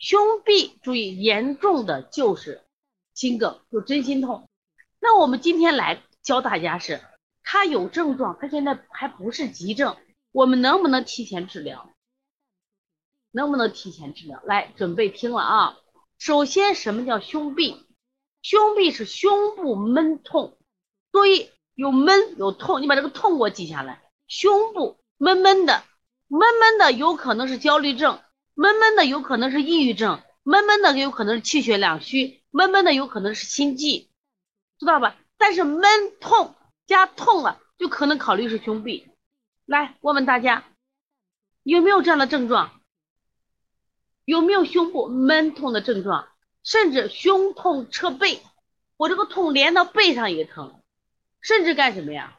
胸壁注意严重的就是心梗，就真心痛。那我们今天来教大家是，他有症状，他现在还不是急症，我们能不能提前治疗？能不能提前治疗？来，准备听了啊！首先，什么叫胸痹？胸痹是胸部闷痛，注意有闷有痛，你把这个痛给我记下来。胸部闷闷的，闷闷的有可能是焦虑症，闷闷的有可能是抑郁症，闷闷的有可能是气血两虚，闷闷的有可能是心悸，知道吧？但是闷痛加痛了，就可能考虑是胸痹。来，问问大家有没有这样的症状？有没有胸部闷痛的症状，甚至胸痛彻背？我这个痛连到背上也疼，甚至干什么呀？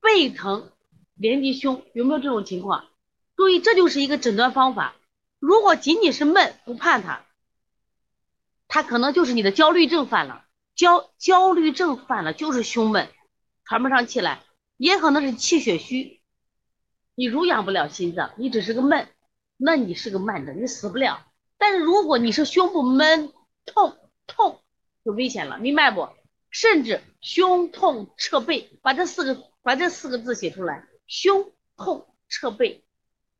背疼连及胸，有没有这种情况？注意，这就是一个诊断方法。如果仅仅是闷，不判他，他可能就是你的焦虑症犯了。焦焦虑症犯了就是胸闷，喘不上气来，也可能是气血虚，你濡养不了心脏，你只是个闷。那你是个慢症，你死不了。但是如果你是胸部闷痛痛，就危险了，明白不？甚至胸痛侧背，把这四个把这四个字写出来，胸痛侧背，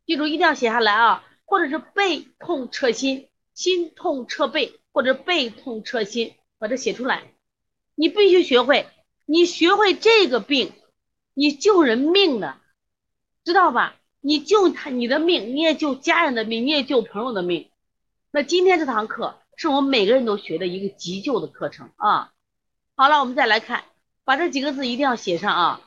记住一定要写下来啊！或者是背痛彻心，心痛彻背，或者背痛彻心，把它写出来。你必须学会，你学会这个病，你救人命的，知道吧？你救他你的命，你也救家人的命，你也救朋友的命。那今天这堂课是我们每个人都学的一个急救的课程啊。好了，我们再来看，把这几个字一定要写上啊。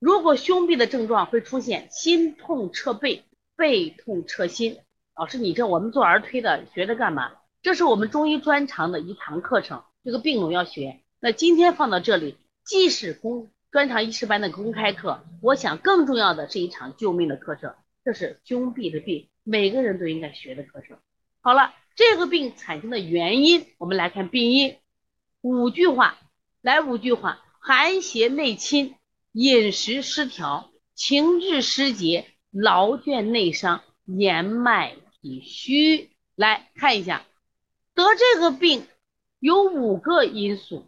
如果胸痹的症状会出现心痛彻背、背痛彻心，老师你这我们做儿推的学着干嘛？这是我们中医专长的一堂课程，这个病种要学。那今天放到这里，既是公。专长医师班的公开课，我想更重要的是一场救命的课程，这是胸痹的病，每个人都应该学的课程。好了，这个病产生的原因，我们来看病因，五句话，来五句话：寒邪内侵，饮食失调，情志失节，劳倦内伤，言脉体虚。来看一下，得这个病有五个因素，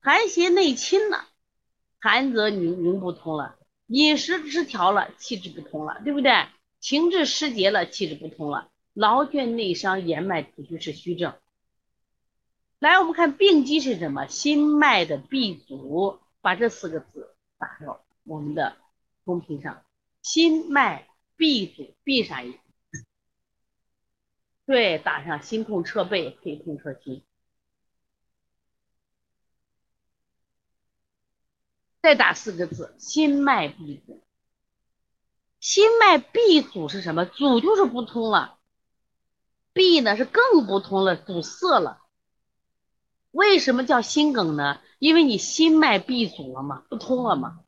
寒邪内侵了。寒则凝凝不通了，饮食失调了，气滞不通了，对不对？情志失节了，气滞不通了，劳倦内伤，言脉体虚是虚症。来，我们看病机是什么？心脉的闭阻，把这四个字打到我们的公屏上。心脉闭阻，闭上一，对，打上心痛侧背，背痛侧心。再打四个字，心脉闭阻。心脉闭阻是什么？阻就是不通了，闭呢是更不通了，堵塞了。为什么叫心梗呢？因为你心脉闭阻了嘛，不通了嘛。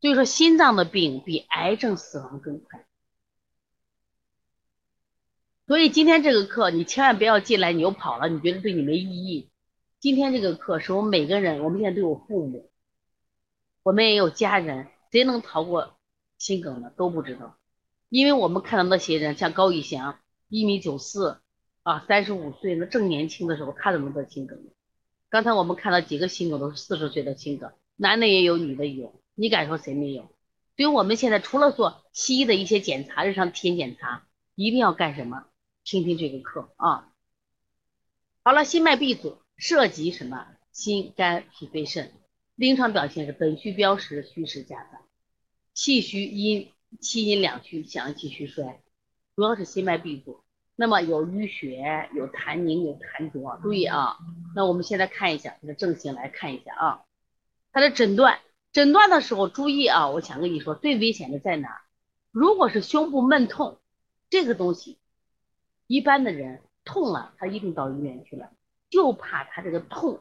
所以说心脏的病比癌症死亡更快。所以今天这个课你千万不要进来你又跑了，你觉得对你没意义。今天这个课是我们每个人，我们现在都有父母。我们也有家人，谁能逃过心梗的？都不知道，因为我们看到那些人，像高以翔，一米九四啊，三十五岁，那正年轻的时候，他怎么得心梗？刚才我们看到几个心梗都是四十岁的心梗，男的也有，女的也有，你敢说谁没有？所以我们现在除了做西医的一些检查，日常体检检查，一定要干什么？听听这个课啊。好了，心脉闭阻涉及什么？心、肝、脾、肺、肾。临床表现是本虚标实，虚实夹杂，气虚阴气阴两虚，阳气虚衰，主要是心脉闭阻。那么有淤血，有痰凝，有痰浊。注意啊，那我们现在看一下这个症型，来看一下啊，它的诊断。诊断的时候注意啊，我想跟你说，最危险的在哪？如果是胸部闷痛，这个东西，一般的人痛了，他一定到医院去了，就怕他这个痛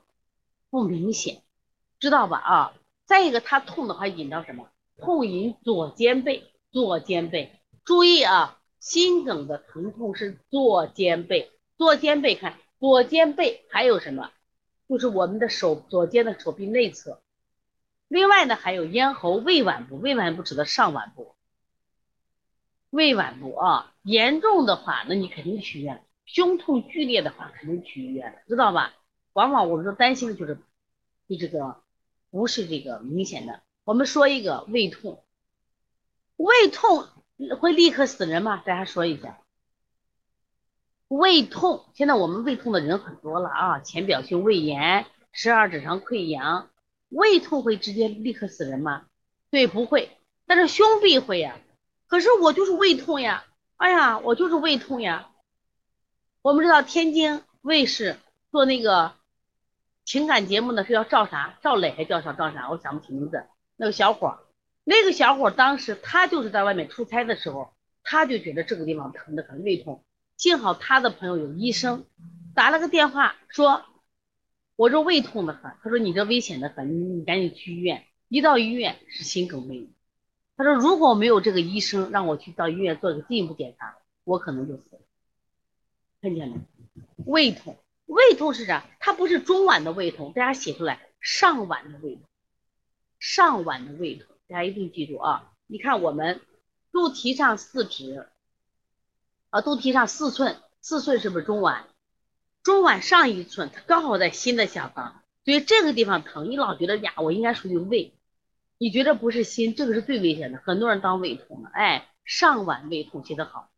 不明显。知道吧？啊，再一个，他痛的话引到什么？痛引左肩背，左肩背。注意啊，心梗的疼痛是左肩背，左肩背看左肩背还有什么？就是我们的手左肩的手臂内侧。另外呢，还有咽喉、胃脘部，胃脘部指的上脘部，胃脘部啊，严重的话，那你肯定去医院。胸痛剧烈的话，肯定去医院，知道吧？往往我们说担心的就是，你这个不是这个明显的。我们说一个胃痛，胃痛会立刻死人吗？大家说一下。胃痛，现在我们胃痛的人很多了啊，浅表性胃炎、十二指肠溃疡，胃痛会直接立刻死人吗？对，不会。但是胸壁会呀。可是我就是胃痛呀，哎呀，我就是胃痛呀。我们知道天津卫视做那个情感节目呢，是叫赵啥？赵磊还叫啥？赵啥？我想不起名字。那个小伙，那个小伙当时他就是在外面出差的时候，他就觉得这个地方疼的很，胃痛。幸好他的朋友有医生，打了个电话说，我这胃痛的很。他说你这危险的很，你你赶紧去医院。一到医院是心梗病。他说如果没有这个医生让我去到医院做个进一步检查，我可能就死了。看见没？胃痛，胃痛是啥？它不是中脘的胃痛，大家写出来，上脘的胃痛，上脘的胃痛，大家一定记住啊！你看我们肚脐上四指。啊，肚脐上四寸，四寸是不是中脘？中脘上一寸，它刚好在心的下方，所以这个地方疼，你老觉得呀，我应该属于胃，你觉得不是心，这个是最危险的，很多人当胃痛了。哎，上脘胃痛写得好，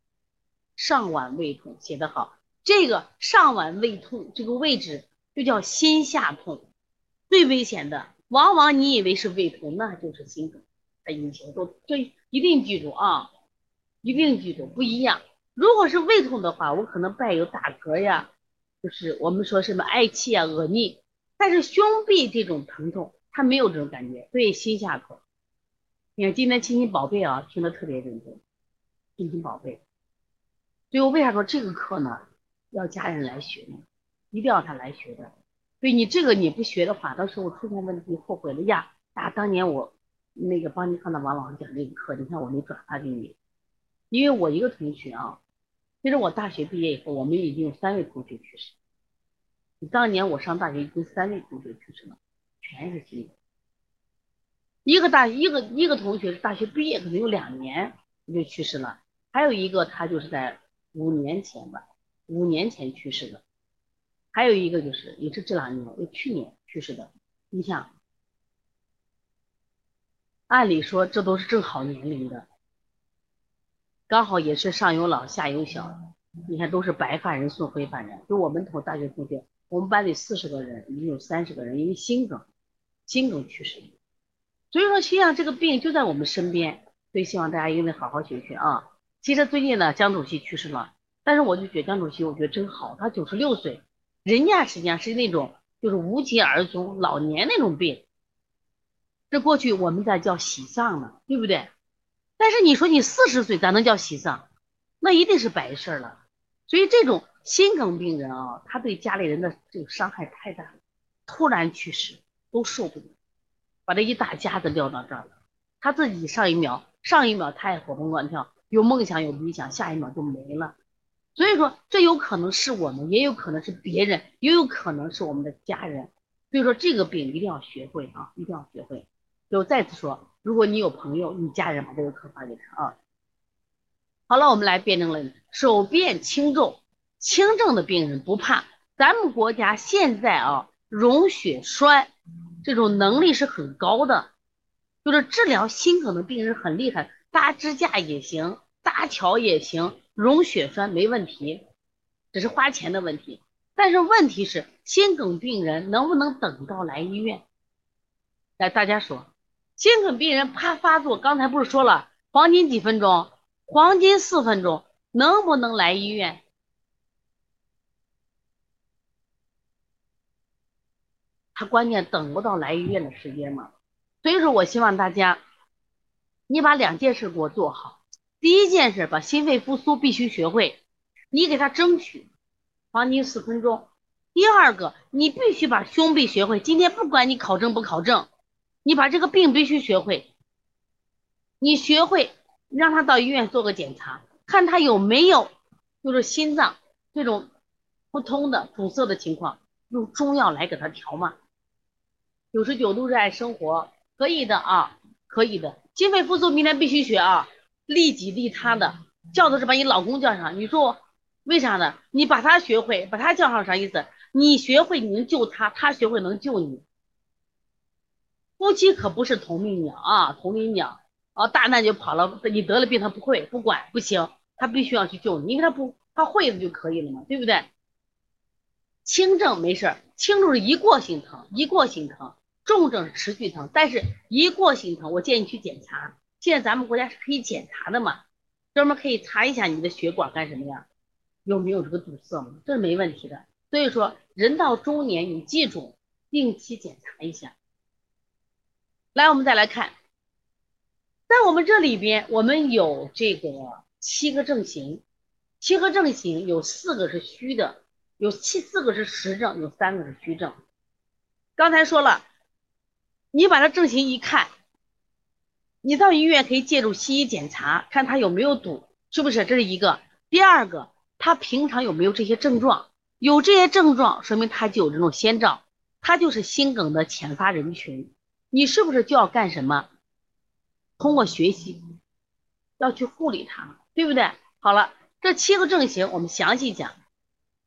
上脘胃痛写得好，这个上脘胃痛这个位置就叫心下痛，最危险的，往往你以为是胃痛，那就是心梗。的引起的，都这一定记住啊，一定记住，不一样。如果是胃痛的话，我可能伴有打嗝呀，就是我们说什么嗳气啊、恶逆。但是胸壁这种疼痛，他没有这种感觉，对心下口。你看今天亲亲宝贝啊，听得特别认真，亲亲宝贝。所以我为啥说这个课呢？要家人来学呢？一定要他来学的。所以你这个你不学的话，到时候出现问题后悔了呀。啊，当年我那个帮你看到王老师讲这个课，你看我没转发给你。因为我一个同学啊，其实我大学毕业以后，我们已经有三位同学去世。当年我上大学已经三位同学去世了，全是心梗。一个大一个一个同学大学毕业可能有两年就去世了，还有一个他就是在五年前吧，五年前去世的，还有一个就是也是这两年，去年去世的。你想，按理说这都是正好年龄的。刚好也是上有老下有小，你看都是白发人送黑发人。就我们同大学同学，我们班里四十个人，已经有三十个人因为心梗，心梗去世。所以说，实际上这个病就在我们身边，所以希望大家一定得好好学学啊。其实最近呢，江主席去世了，但是我就觉得江主席，我觉得真好，他九十六岁，人家实际上是那种就是无疾而终，老年那种病。这过去我们在叫喜丧呢，对不对？但是你说你四十岁咋能叫喜丧？那一定是白事儿了。所以这种心梗病人啊，他对家里人的这个伤害太大了，突然去世都受不了，把这一大家子撂到这儿了。他自己上一秒上一秒他还活蹦乱跳，有梦想有理想，下一秒就没了。所以说这有可能是我们，也有可能是别人，也有可能是我们的家人。所以说这个病一定要学会啊，一定要学会。就再次说。如果你有朋友，你家人把这个课发给他啊。好了，我们来辩证论，手变轻重，轻症的病人不怕。咱们国家现在啊，溶血栓这种能力是很高的，就是治疗心梗的病人很厉害，搭支架也行，搭桥也行，溶血栓没问题，只是花钱的问题。但是问题是，心梗病人能不能等到来医院？来，大家说。心梗病人怕发作，刚才不是说了黄金几分钟？黄金四分钟，能不能来医院？他关键等不到来医院的时间嘛。所以说我希望大家，你把两件事给我做好。第一件事，把心肺复苏必须学会，你给他争取黄金四分钟。第二个，你必须把胸壁学会。今天不管你考证不考证。你把这个病必须学会，你学会让他到医院做个检查，看他有没有就是心脏这种不通的阻塞的情况，用中药来给他调嘛。九十九度热爱生活，可以的啊，可以的。心肺复苏明天必须学啊，利己利他的，叫的是把你老公叫上。你说为啥呢？你把他学会，把他叫上啥意思？你学会你能救他，他学会能救你。夫妻可不是同命鸟啊，同林鸟啊，大难就跑了，你得了病他不会不管不行，他必须要去救你，因为他不他会了就可以了嘛，对不对？轻症没事，轻症是一过性疼，一过性疼；重症是持续疼，但是一过性疼，我建议去检查。现在咱们国家是可以检查的嘛，专门可以查一下你的血管干什么呀？有没有这个堵塞嘛？这是没问题的。所以说，人到中年，你记住定期检查一下。来，我们再来看，在我们这里边，我们有这个七个症型，七个症型有四个是虚的，有七四个是实症，有三个是虚症。刚才说了，你把它症型一看，你到医院可以借助西医检查，看他有没有堵，是不是？这是一个。第二个，他平常有没有这些症状？有这些症状，说明他就有这种先兆，他就是心梗的浅发人群。你是不是就要干什么？通过学习要去护理它，对不对？好了，这七个症型我们详细讲。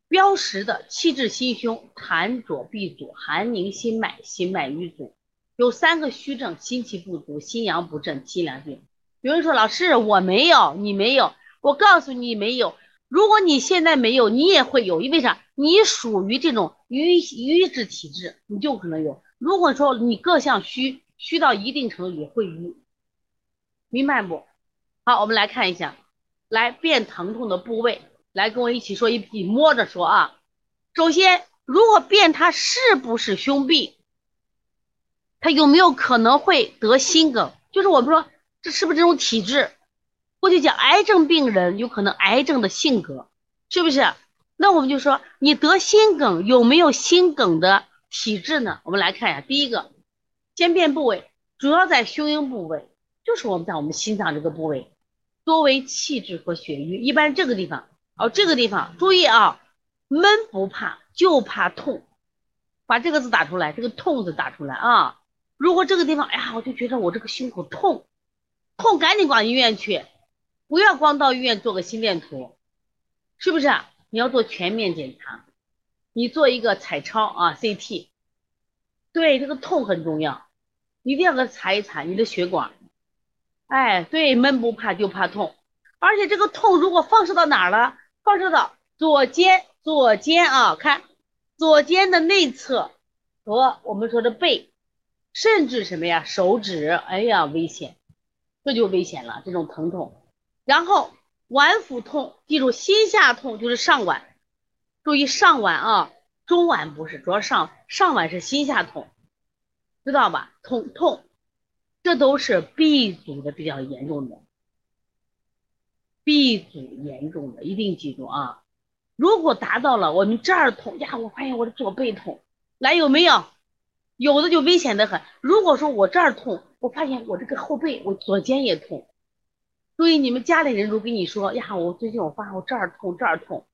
标识的气滞心胸，痰浊闭阻，寒凝心脉，心脉瘀阻。有三个虚症：心气不足，心阳不振，心凉病。有人说老师我没有，你没有，我告诉你没有。如果你现在没有，你也会有，因为啥？你属于这种瘀瘀滞体质，你就可能有。如果说你各项虚，虚到一定程度也会瘀，明白不？好，我们来看一下，来变疼痛的部位，来跟我一起说，一起摸着说啊。首先，如果变它是不是胸痹，它有没有可能会得心梗？就是我们说这是不是这种体质？过去讲癌症病人有可能癌症的性格，是不是？那我们就说你得心梗有没有心梗的体质呢？我们来看一下，第一个，先辨部位，主要在胸阴部位，就是我们在我们心脏这个部位，多为气滞和血瘀，一般这个地方，哦，这个地方注意啊，闷不怕，就怕痛，把这个字打出来，这个痛字打出来啊。如果这个地方，哎呀，我就觉得我这个胸口痛，痛赶紧往医院去。不要光到医院做个心电图，是不是？你要做全面检查，你做一个彩超啊，CT。对，这个痛很重要，一定要给他查一查你的血管。哎，对，闷不怕就怕痛，而且这个痛如果放射到哪儿了？放射到左肩，左肩啊，看左肩的内侧和我们说的背，甚至什么呀，手指，哎呀，危险，这就危险了，这种疼痛。然后脘腹痛，记住心下痛就是上脘，注意上脘啊，中脘不是，主要上上脘是心下痛，知道吧？痛痛，这都是 B 组的比较严重的，B 组严重的一定记住啊。如果达到了我们这儿痛呀，我发现我的左背痛，来有没有？有的就危险的很。如果说我这儿痛，我发现我这个后背，我左肩也痛。注意，你们家里人如跟你说呀，我最近我发现我这儿痛这儿痛，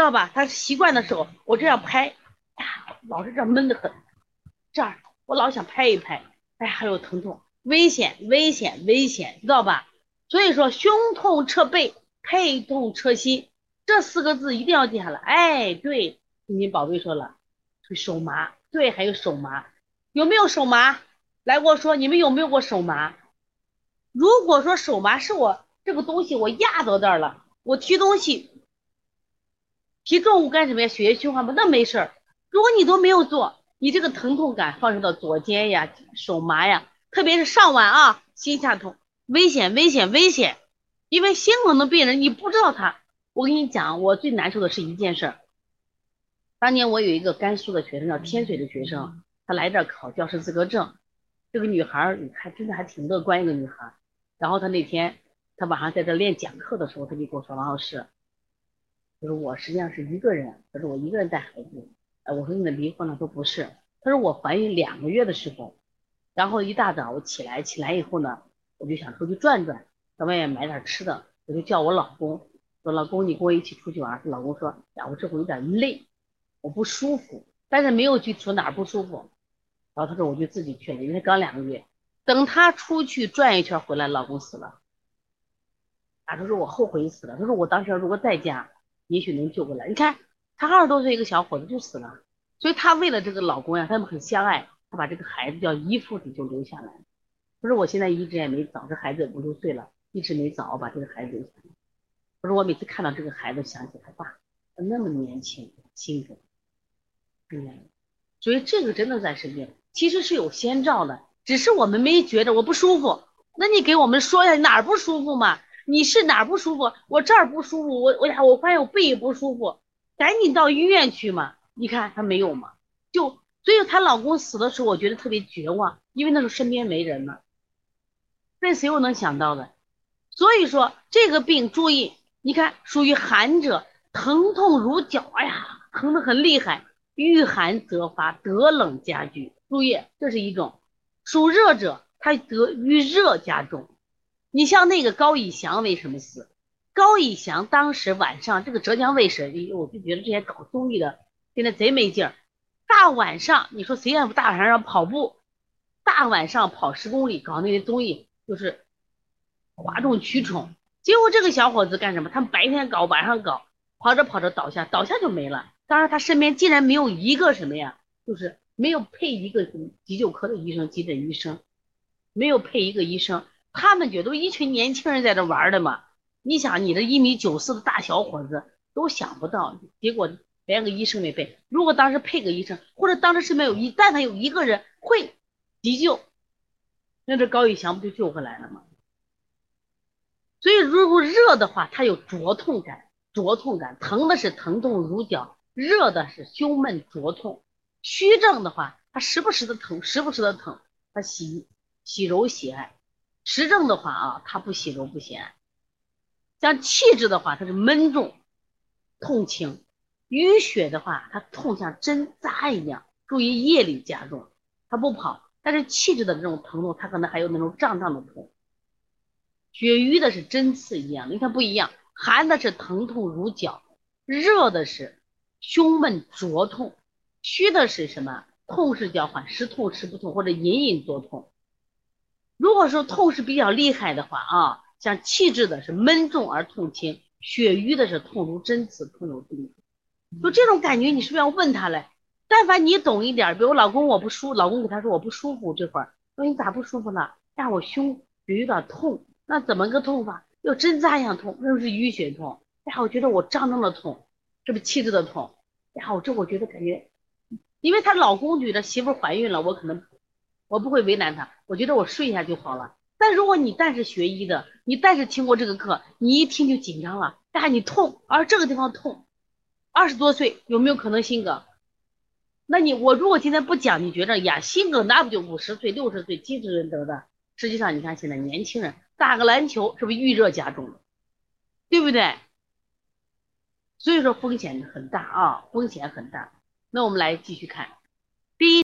知道吧？他习惯的时候，我这样拍，呀，老是这闷得很，这儿我老想拍一拍，哎，还有疼痛，危险危险危险，知道吧？所以说胸痛侧背，背痛侧心，这四个字一定要记下来。哎，对，你宝贝说了，手麻，对，还有手麻，有没有手麻？来，我说你们有没有过手麻？如果说手麻是我这个东西我压到这儿了，我提东西提重物干什么呀？血液循环不？那没事儿。如果你都没有做，你这个疼痛感放射到左肩呀、手麻呀，特别是上腕啊、心下痛，危险危险危险！因为心梗的病人你不知道他。我跟你讲，我最难受的是一件事儿。当年我有一个甘肃的学生叫天水的学生，他来这儿考教师资格证。这个女孩儿你看真的还挺乐观，一个女孩。然后她那天，她晚上在这练讲课的时候，她就跟我说：“王老师，就是我实际上是一个人，他说我一个人带孩子。哎，我说你们离婚了？说不是。他说我怀孕两个月的时候，然后一大早我起来，起来以后呢，我就想出去转转，在外面买点吃的，我就叫我老公说：老公，你跟我一起出去玩。老公说：呀，我这会有点累，我不舒服，但是没有去说哪儿不舒服。然后他说我就自己去了，因为刚两个月。”等他出去转一圈回来，老公死了。啊，他说我后悔死了，他说我当时如果在家，也许能救过来。你看他二十多岁一个小伙子就死了，所以他为了这个老公呀，他们很相爱，他把这个孩子叫依附子就留下来。他说我现在一直也没找，这孩子五六岁了，一直没找，把这个孩子留下来。他说我每次看到这个孩子，想起他爸，他那么年轻，性格，嗯，所以这个真的在身边，其实是有先兆的，只是我们没觉得我不舒服。那你给我们说一下哪儿不舒服嘛？你是哪儿不舒服？我这儿不舒服，我我呀，我发现我背也不舒服，赶紧到医院去嘛。你看她没有嘛？就所以她老公死的时候，我觉得特别绝望，因为那时候身边没人嘛。这谁又能想到的？所以说这个病注意。你看，属于寒者，疼痛如绞，哎呀，疼得很厉害。遇寒则发，得冷加剧。注意，这是一种。属热者，他得遇热加重。你像那个高以翔为什么死？高以翔当时晚上，这个浙江卫视，我就觉得这些搞综艺的现在贼没劲儿。大晚上，你说谁让大晚上跑步？大晚上跑十公里，搞那些综艺，就是哗众取宠。结果这个小伙子干什么？他们白天搞，晚上搞，跑着跑着倒下，倒下就没了。当然他身边竟然没有一个什么呀，就是没有配一个急救科的医生、急诊医生，没有配一个医生。他们觉得一群年轻人在这玩的嘛。你想，你的一米九四的大小伙子都想不到，结果连个医生没配。如果当时配个医生，或者当时身边有一，但凡有一个人会急救，那这高以翔不就救回来了吗？所以，如果热的话，它有灼痛感，灼痛感，疼的是疼痛如绞；热的是胸闷灼痛。虚症的话，它时不时的疼，时不时的疼，它喜喜柔喜爱；实症的话啊，它不喜柔不喜爱。像气滞的话，它是闷重，痛轻；淤血的话，它痛像针扎一样，注意夜里加重，它不跑。但是气滞的这种疼痛，它可能还有那种胀胀的痛。血瘀的是针刺一样，你看不一样。寒的是疼痛如绞，热的是胸闷灼痛，虚的是什么？痛是交换，时痛时不痛，或者隐隐作痛。如果说痛是比较厉害的话啊，像气滞的是闷重而痛轻，血瘀的是痛如针刺，痛有力。就这种感觉，你是不是要问他嘞？但凡你懂一点，比如老公我不舒，老公给他说我不舒服，这会儿说你咋不舒服呢？呀，我胸有有点痛。那怎么个痛法？要针扎一样痛，那是淤血痛。然后我觉得我胀胀的痛，这不气滞的痛。然后这我觉得感觉，因为她老公觉得媳妇怀孕了，我可能我不会为难他，我觉得我睡一下就好了。但如果你但是学医的，你但是听过这个课，你一听就紧张了，呀你痛，而这个地方痛，二十多岁有没有可能心梗？那你我如果今天不讲，你觉得呀心梗那不就五十岁、六十岁、七十岁得的？实际上你看现在年轻人。打个篮球是不是预热加重了，对不对？所以说风险很大啊，风险很大。那我们来继续看。